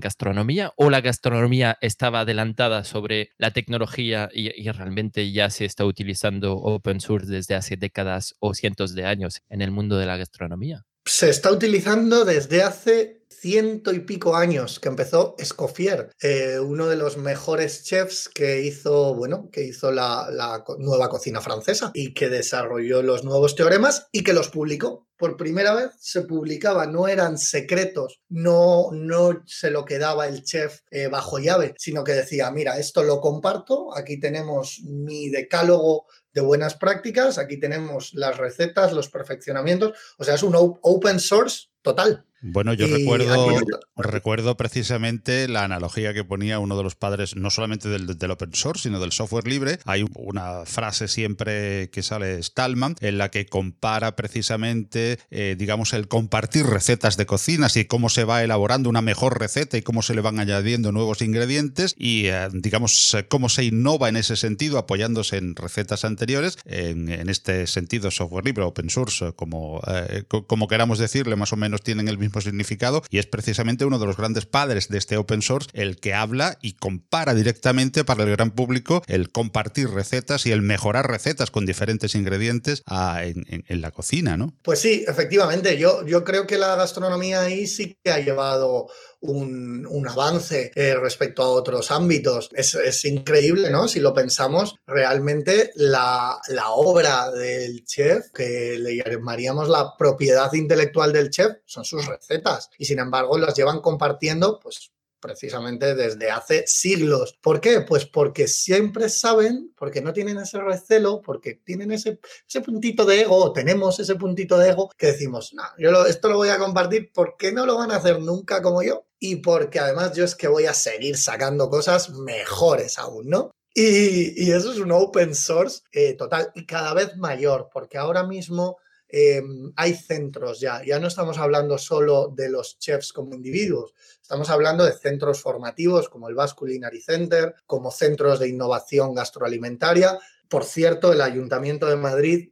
gastronomía o la gastronomía estaba adelantada sobre la tecnología y, y realmente ya se está utilizando open source desde hace décadas o cientos de años en el mundo de la gastronomía? Se está utilizando desde hace ciento y pico años que empezó Escoffier, eh, uno de los mejores chefs que hizo, bueno, que hizo la, nueva cocina francesa y que desarrolló los nuevos teoremas y que los publicó. Por primera vez se publicaba, no eran secretos, no, no se lo quedaba el chef eh, bajo llave, sino que decía, mira, esto lo comparto, aquí tenemos mi decálogo de buenas prácticas, aquí tenemos las recetas, los perfeccionamientos, o sea, es un open source total. Bueno, yo recuerdo, recuerdo precisamente la analogía que ponía uno de los padres, no solamente del, open source, sino del software libre. Hay una frase siempre que sale Stallman en la que compara precisamente, eh, digamos, el compartir recetas de cocinas y cómo se va elaborando una mejor receta y cómo se le van añadiendo nuevos ingredientes y, eh, digamos, cómo se innova en ese sentido apoyándose en recetas anteriores. En, este sentido, software libre, open source, como, eh, como queramos decirle, más o menos tienen el mismo significado y es precisamente uno de los grandes padres de este open source el que habla y compara directamente para el gran público el compartir recetas y el mejorar recetas con diferentes ingredientes ah, en, la cocina, ¿no? Pues sí, efectivamente, yo, yo creo que la gastronomía ahí sí que ha llevado un, avance eh, respecto a otros ámbitos. Es, increíble, ¿no? Si lo pensamos, realmente la, la, obra del chef, que le llamaríamos la propiedad intelectual del chef, son sus recetas. Y sin embargo, las llevan compartiendo, pues precisamente desde hace siglos. ¿Por qué? Pues porque siempre saben, porque no tienen ese recelo, porque tienen ese, ese puntito de ego, o tenemos ese puntito de ego, que decimos, no, yo esto lo voy a compartir porque no lo van a hacer nunca como yo y porque además yo es que voy a seguir sacando cosas mejores aún, ¿no? Y, eso es un open source eh, total y cada vez mayor, porque ahora mismo em, hay centros ya, ya no estamos hablando solo de los chefs como individuos, Estamos hablando de centros formativos como el Basque Center, como centros de innovación gastroalimentaria. Por cierto, el Ayuntamiento de Madrid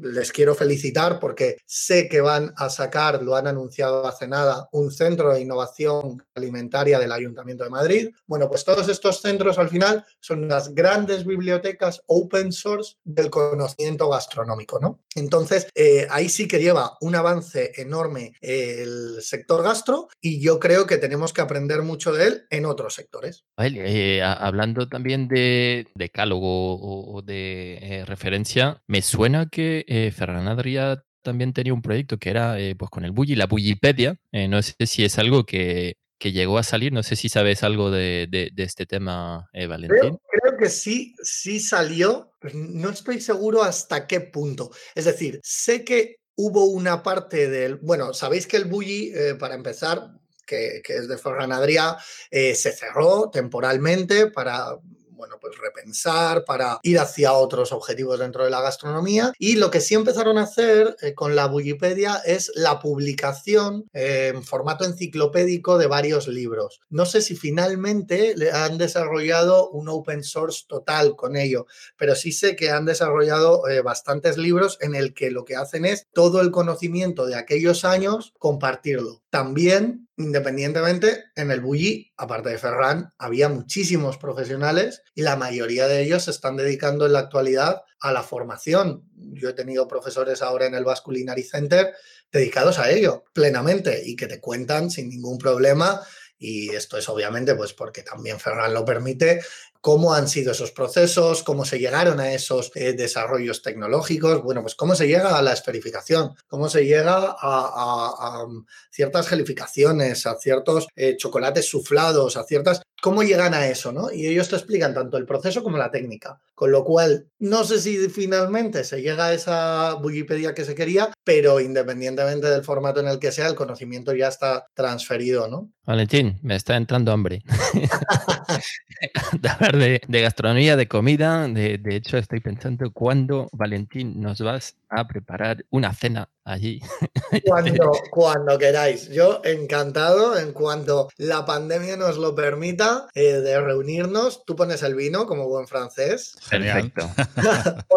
les quiero felicitar porque sé que van a sacar, lo han anunciado hace nada, un centro de innovación alimentaria del Ayuntamiento de Madrid. Bueno, pues todos estos centros al final son las grandes bibliotecas open source del conocimiento gastronómico, ¿no? Entonces, eh, ahí sí que lleva un avance enorme el sector gastro y yo creo que tenemos que aprender mucho de él en otros sectores. Eh, hablando también de decálogo o, de eh, referencia, me suena que Ferran Adrià también tenía un proyecto que era pues con el Bulli, la Bullipedia. no sé si es algo que, que llegó a salir. No sé si sabes algo de, este tema, eh, Valentín. Creo, que sí, sí salió. No estoy seguro hasta qué punto. Es decir, sé que hubo una parte del. Bueno, sabéis que el Bulli, eh, para empezar, que, es de Ferran Adrià, eh, se cerró temporalmente para bueno, pues repensar, para ir hacia otros objetivos dentro de la gastronomía. Y lo que sí empezaron a hacer eh, con la Wikipedia es la publicación en formato enciclopédico de varios libros. No sé si finalmente han desarrollado un open source total con ello, pero sí sé que han desarrollado eh, bastantes libros en el que lo que hacen es todo el conocimiento de aquellos años compartirlo. También, independientemente, en el Bulli, aparte de Ferran, había muchísimos profesionales y la mayoría de ellos se están dedicando en la actualidad a la formación. Yo he tenido profesores ahora en el Basque Culinary Center dedicados a ello plenamente y que te cuentan sin ningún problema y esto es obviamente pues porque también Ferran lo permite, cómo han sido esos procesos, cómo se llegaron a esos eh, desarrollos tecnológicos, bueno, pues cómo se llega a la esferificación, cómo se llega a, ciertas gelificaciones, a ciertos eh, chocolates suflados, a ciertas... ¿Cómo llegan a eso? ¿no? Y ellos te explican tanto el proceso como la técnica. Con lo cual, no sé si finalmente se llega a esa Wikipedia que se quería, pero independientemente del formato en el que sea, el conocimiento ya está transferido, ¿no? Valentín, me está entrando hambre. de, gastronomía, de comida. De, de, hecho, estoy pensando cuándo, Valentín, nos vas a preparar una cena allí. Cuando, cuando queráis. Yo encantado, en cuanto la pandemia nos lo permita, eh, de reunirnos. Tú pones el vino como buen francés. Perfecto.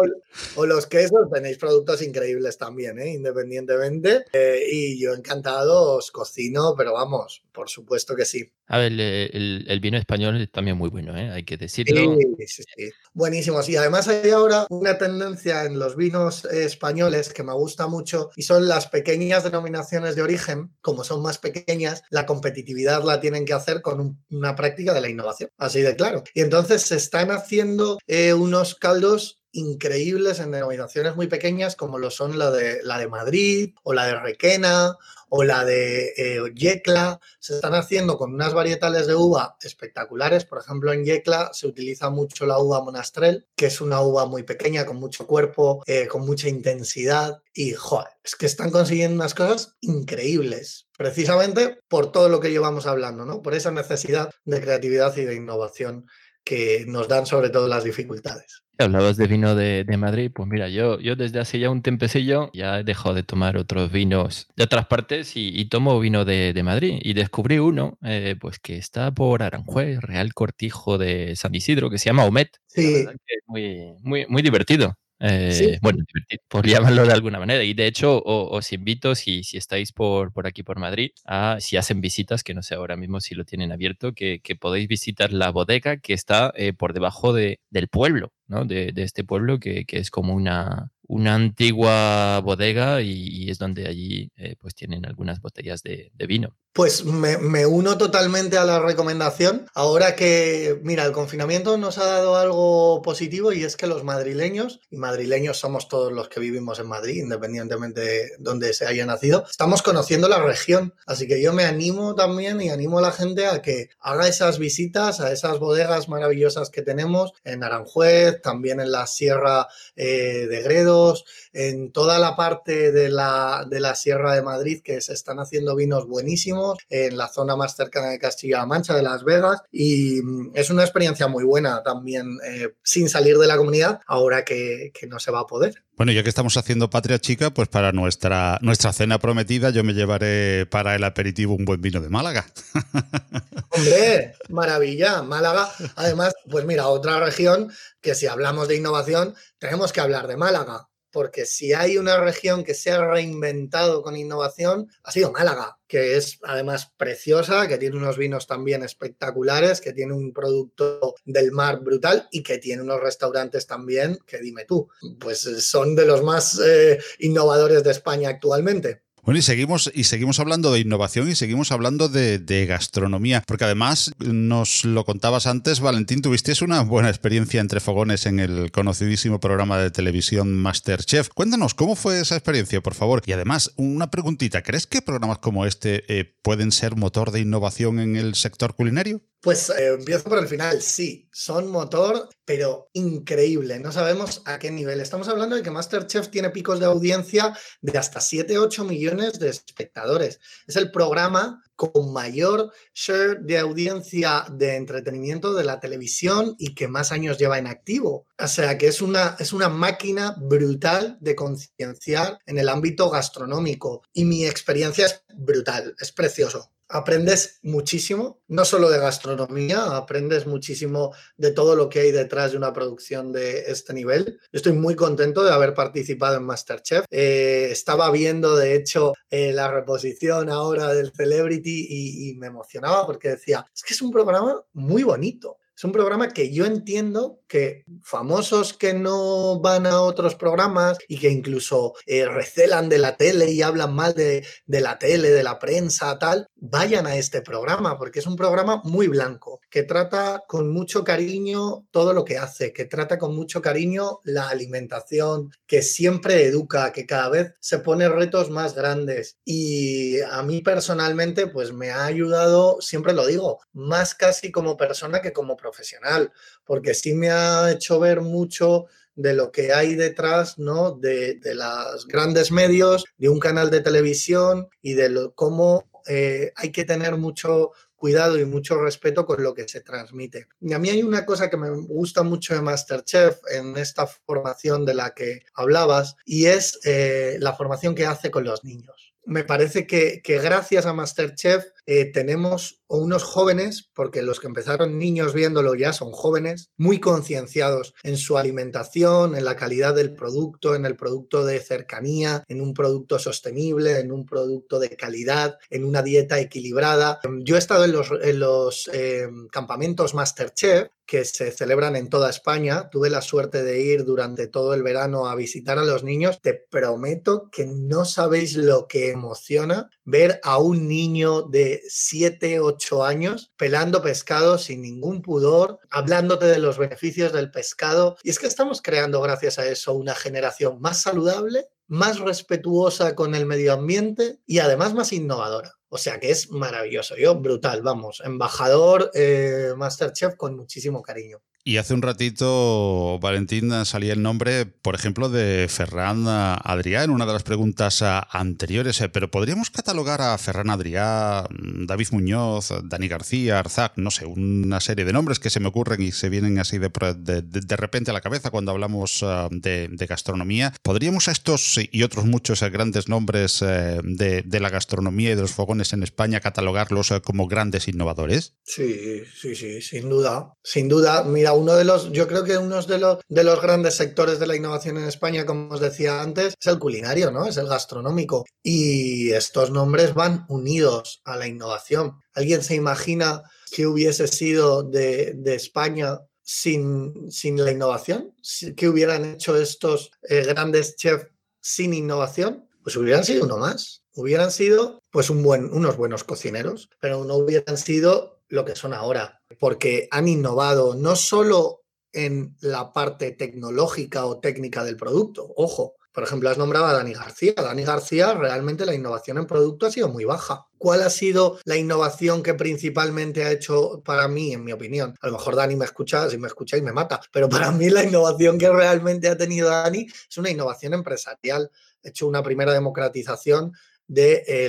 o, los quesos, tenéis productos increíbles también, ¿eh? independientemente. Eh, y yo encantado os cocino, pero vamos, por supuesto que sí. A ver, el, vino español es también muy bueno, hay que decirlo. Sí, sí, sí. Buenísimo. Y además hay ahora una tendencia en los vinos españoles que me gusta mucho y son las pequeñas denominaciones de origen, como son más pequeñas, la competitividad la tienen que hacer con una práctica de la innovación, así de claro. Y entonces se están haciendo eh, unos caldos increíbles en denominaciones muy pequeñas como lo son la de, la de Madrid o la de Requena o la de eh, Yecla, se están haciendo con unas varietales de uva espectaculares. Por ejemplo, en Yecla se utiliza mucho la uva monastrel, que es una uva muy pequeña, con mucho cuerpo, eh, con mucha intensidad. Y, joder, es que están consiguiendo unas cosas increíbles, precisamente por todo lo que llevamos hablando, ¿no? Por esa necesidad de creatividad y de innovación que nos dan sobre todo las dificultades. Hablabas de vino de, Madrid, pues mira, yo, yo desde hace ya un tempecillo ya he dejado de tomar otros vinos de otras partes y, tomo vino de, Madrid. Y descubrí uno, eh, pues que está por Aranjuez, Real Cortijo de San Isidro, que se llama Omet. Sí. es muy, muy, muy divertido. Eh, bueno, por llamarlo de alguna manera. Y de hecho, os invito, si, si estáis por, por aquí por Madrid, a si hacen visitas, que no sé ahora mismo si lo tienen abierto, que, que podéis visitar la bodega que está eh, por debajo de, del pueblo, ¿no? De, de este pueblo, que, que, es como una, una antigua bodega y, es donde allí eh, pues tienen algunas botellas de, vino. Pues me, uno totalmente a la recomendación. Ahora que, mira, el confinamiento nos ha dado algo positivo y es que los madrileños, y madrileños somos todos los que vivimos en Madrid, independientemente de donde se haya nacido, estamos conociendo la región. Así que yo me animo también y animo a la gente a que haga esas visitas a esas bodegas maravillosas que tenemos en Aranjuez, también en la Sierra eh, de Gredo en toda la parte de la, de la Sierra de Madrid que se están haciendo vinos buenísimos, en la zona más cercana de Castilla-La Mancha, de Las Vegas, y mm, es una experiencia muy buena también eh, sin salir de la comunidad, ahora que, no se va a poder. Bueno, ya que estamos haciendo Patria Chica, pues para nuestra, nuestra cena prometida yo me llevaré para el aperitivo un buen vino de Málaga. Hombre, maravilla, Málaga. Además, pues mira, otra región que si hablamos de innovación, tenemos que hablar de Málaga porque si hay una región que se ha reinventado con innovación, ha sido Málaga, que es además preciosa, que tiene unos vinos también espectaculares, que tiene un producto del mar brutal y que tiene unos restaurantes también, que dime tú, pues son de los más eh, innovadores de España actualmente. Bueno, y seguimos, y seguimos hablando de innovación y seguimos hablando de, gastronomía, porque además nos lo contabas antes, Valentín, tuviste una buena experiencia entre fogones en el conocidísimo programa de televisión Masterchef. Cuéntanos, ¿cómo fue esa experiencia, por favor? Y además, una preguntita, ¿crees que programas como este eh, pueden ser motor de innovación en el sector culinario? Pues eh, empiezo por el final, sí, son motor, pero increíble, no sabemos a qué nivel. Estamos hablando de que Masterchef tiene picos de audiencia de hasta 7-8 millones de espectadores. Es el programa con mayor share de audiencia de entretenimiento de la televisión y que más años lleva en activo. O sea que es una, es una máquina brutal de concienciar en el ámbito gastronómico y mi experiencia es brutal, es precioso aprendes muchísimo, no solo de gastronomía, aprendes muchísimo de todo lo que hay detrás de una producción de este nivel. Estoy muy contento de haber participado en Masterchef. Eh, estaba viendo, de hecho, eh, la reposición ahora del Celebrity y me emocionaba porque decía, es que es un programa muy bonito. Es un programa que yo entiendo que famosos que no van a otros programas y que incluso eh, recelan de la tele y hablan mal de, de, la tele, de la prensa, tal, vayan a este programa, porque es un programa muy blanco, que trata con mucho cariño todo lo que hace, que trata con mucho cariño la alimentación, que siempre educa, que cada vez se pone retos más grandes. Y a mí personalmente, pues me ha ayudado, siempre lo digo, más casi como persona que como profesional, porque sí me ha hecho ver mucho de lo que hay detrás, ¿no? De, de los grandes medios, de un canal de televisión y de lo, cómo eh, hay que tener mucho cuidado y mucho respeto con lo que se transmite. Y a mí hay una cosa que me gusta mucho de Masterchef en esta formación de la que hablabas y es eh, la formación que hace con los niños. Me parece que, que gracias a Masterchef eh, tenemos unos jóvenes, porque los que empezaron niños viéndolo ya son jóvenes, muy concienciados en su alimentación, en la calidad del producto, en el producto de cercanía, en un producto sostenible, en un producto de calidad, en una dieta equilibrada. Yo he estado en los, en los eh, campamentos Masterchef que se celebran en toda España. Tuve la suerte de ir durante todo el verano a visitar a los niños. Te prometo que no sabéis lo que emociona ver a un niño de 7, 8 años pelando pescado sin ningún pudor, hablándote de los beneficios del pescado. Y es que estamos creando gracias a eso una generación más saludable, más respetuosa con el medio ambiente y además más innovadora. O sea que es maravilloso, yo brutal, vamos, embajador eh, Masterchef con muchísimo cariño. Y hace un ratito, Valentín, salía el nombre, por ejemplo, de Ferran Adrià en una de las preguntas anteriores, eh, pero podríamos catalogar a Ferran Adrià, David Muñoz, Dani García, Arzac, no sé, una serie de nombres que se me ocurren y se vienen así de, de, repente a la cabeza cuando hablamos ah, de, gastronomía. ¿Podríamos a estos y otros muchos eh, grandes nombres eh, de, la gastronomía y de los fogones en España catalogarlos como grandes innovadores? Sí, sí, sí, sin duda. Sin duda, mira, uno de los, yo creo que uno de los, de los grandes sectores de la innovación en España, como os decía antes, es el culinario, ¿no? Es el gastronómico. Y estos nombres van unidos a la innovación. ¿Alguien se imagina que hubiese sido de, España sin, sin, la innovación? ¿Qué hubieran hecho estos eh, grandes chefs sin innovación? Pues hubieran sido uno más. Hubieran sido pues un buen, unos buenos cocineros, pero no hubieran sido lo que son ahora, porque han innovado no solo en la parte tecnológica o técnica del producto, ojo, por ejemplo, has nombrado a Dani García. Dani García, realmente la innovación en producto ha sido muy baja. ¿Cuál ha sido la innovación que principalmente ha hecho para mí, en mi opinión? A lo mejor Dani me escucha, si me escucha y me mata, pero para mí la innovación que realmente ha tenido Dani es una innovación empresarial. Ha hecho una primera democratización de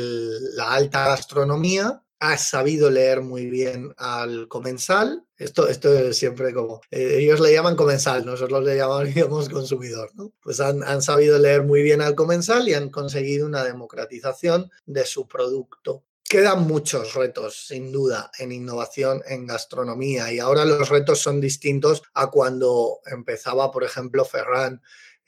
la alta gastronomía ha sabido leer muy bien al comensal. Esto, esto es siempre como, eh, ellos le llaman comensal, nosotros le llamaríamos consumidor. Pues han, han, sabido leer muy bien al comensal y han conseguido una democratización de su producto. Quedan muchos retos, sin duda, en innovación en gastronomía y ahora los retos son distintos a cuando empezaba, por ejemplo, Ferran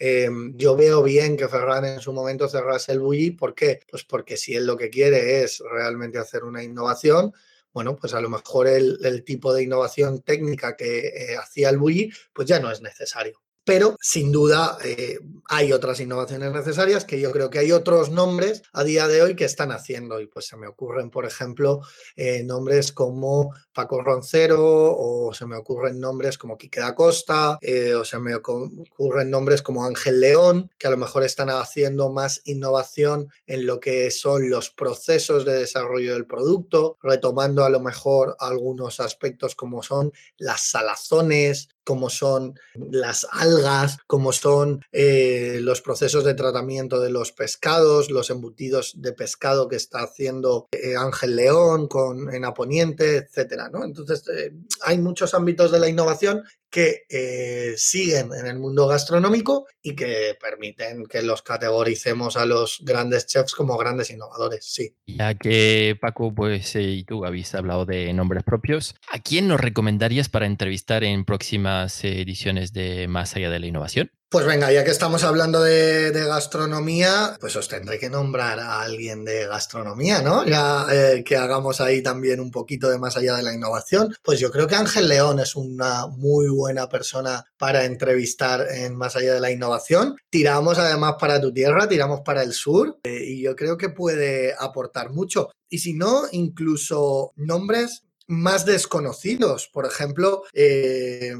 Em, yo veo bien que Ferran en su momento cerrase el bully. ¿Por qué? Pues porque si él lo que quiere es realmente hacer una innovación, bueno, pues a lo mejor el, tipo de innovación técnica que eh, hacía el bully, pues ya no es necesario pero sin duda eh, hay otras innovaciones necesarias que yo creo que hay otros nombres a día de hoy que están haciendo y pues se me ocurren, por ejemplo, eh, nombres como Paco Roncero o se me ocurren nombres como Quique da Costa eh, o se me ocurren nombres como Ángel León que a lo mejor están haciendo más innovación en lo que son los procesos de desarrollo del producto, retomando a lo mejor algunos aspectos como son las salazones, como son las algas, como son eh, los procesos de tratamiento de los pescados, los embutidos de pescado que está haciendo eh, Ángel León con, en Aponiente, etcétera. Entonces, eh, hay muchos ámbitos de la innovación que eh, siguen en el mundo gastronómico y que permiten que los categoricemos a los grandes chefs como grandes innovadores, sí. Ya que Paco, pues eh, y tú habéis hablado de nombres propios, ¿a quién nos recomendarías para entrevistar en próximas ediciones de Más allá de la innovación? Pues venga, ya que estamos hablando de, gastronomía, pues os tendré que nombrar a alguien de gastronomía, ¿no? Ya eh, que hagamos ahí también un poquito de más allá de la innovación. Pues yo creo que Ángel León es una muy buena persona para entrevistar en más allá de la innovación. Tiramos además para tu tierra, tiramos para el sur eh, y yo creo que puede aportar mucho. Y si no, incluso nombres más desconocidos. Por ejemplo, eh,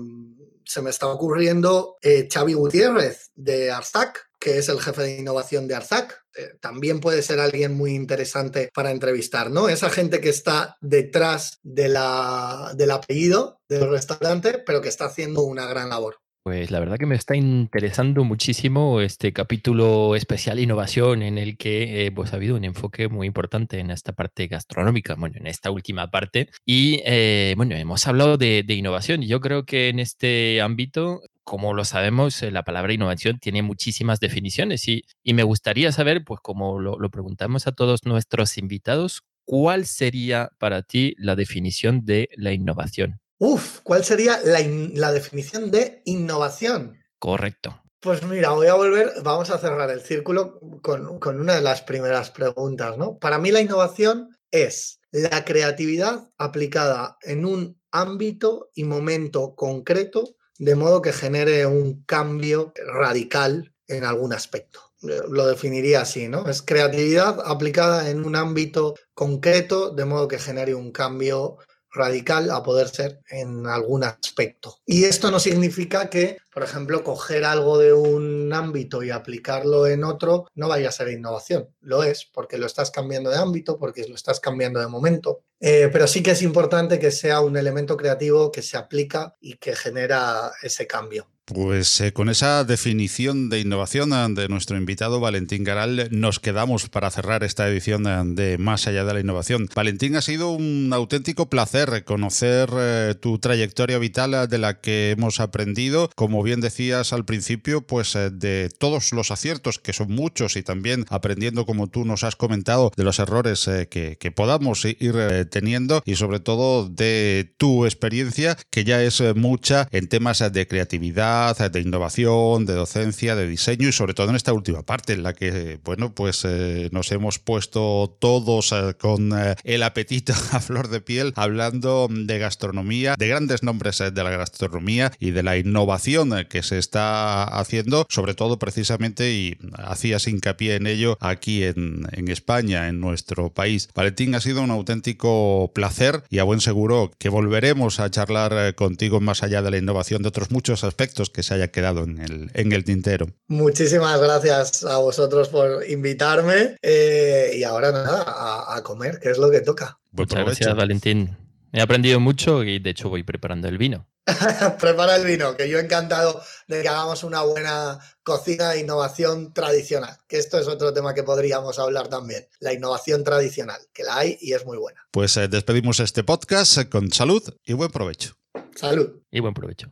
se me está ocurriendo eh, Xavi Gutiérrez de Arzac, que es el jefe de innovación de Arzac. Eh, también puede ser alguien muy interesante para entrevistar, ¿no? Esa gente que está detrás de la, del apellido del restaurante, pero que está haciendo una gran labor. Pues la verdad que me está interesando muchísimo este capítulo especial innovación en el que eh, pues ha habido un enfoque muy importante en esta parte gastronómica, bueno, en esta última parte. Y eh, bueno, hemos hablado de, innovación y yo creo que en este ámbito como lo sabemos, eh, la palabra innovación tiene muchísimas definiciones y, me gustaría saber, pues como lo, preguntamos a todos nuestros invitados, ¿cuál sería para ti la definición de la innovación? Uf, ¿cuál sería la, definición de innovación? Correcto. Pues mira, voy a volver, vamos a cerrar el círculo con, con, una de las primeras preguntas, ¿no? Para mí la innovación es la creatividad aplicada en un ámbito y momento concreto, de modo que genere un cambio radical en algún aspecto. Lo definiría así, ¿no? Es creatividad aplicada en un ámbito concreto, de modo que genere un cambio radical a poder ser en algún aspecto. Y esto no significa que, por ejemplo, coger algo de un ámbito y aplicarlo en otro no vaya a ser innovación. Lo es, porque lo estás cambiando de ámbito, porque lo estás cambiando de momento. Eh, pero sí que es importante que sea un elemento creativo que se aplica y que genera ese cambio. Pues eh, con esa definición de innovación eh, de nuestro invitado Valentín Garal nos quedamos para cerrar esta edición eh, de Más allá de la innovación. Valentín, ha sido un auténtico placer conocer tu trayectoria vital de la que hemos aprendido, como bien decías al principio, pues de todos los aciertos, que son muchos, y también aprendiendo, como tú nos has comentado, de los errores que podamos ir teniendo y sobre todo de tu experiencia, que ya es mucha en temas de creatividad de innovación, de docencia, de diseño y sobre todo en esta última parte en la que, bueno, pues eh, nos hemos puesto todos eh, con eh, el apetito a flor de piel hablando de gastronomía, de grandes nombres de la gastronomía y de la innovación que se está haciendo, sobre todo precisamente, y hacías hincapié en ello aquí en, en España, en nuestro país. Valentín, ha sido un auténtico placer y a buen seguro que volveremos a charlar contigo más allá de la innovación de otros muchos aspectos que se haya quedado en el, en el tintero. Muchísimas gracias a vosotros por invitarme eh, y ahora nada, a, comer, que es lo que toca. Muchas gracias, Valentín. He aprendido mucho y de hecho voy preparando el vino. Prepara el vino, que yo he encantado de que hagamos una buena cocina e innovación tradicional, que esto es otro tema que podríamos hablar también, la innovación tradicional, que la hay y es muy buena. Pues eh, despedimos este podcast con salud y buen provecho. Salud. Y buen provecho.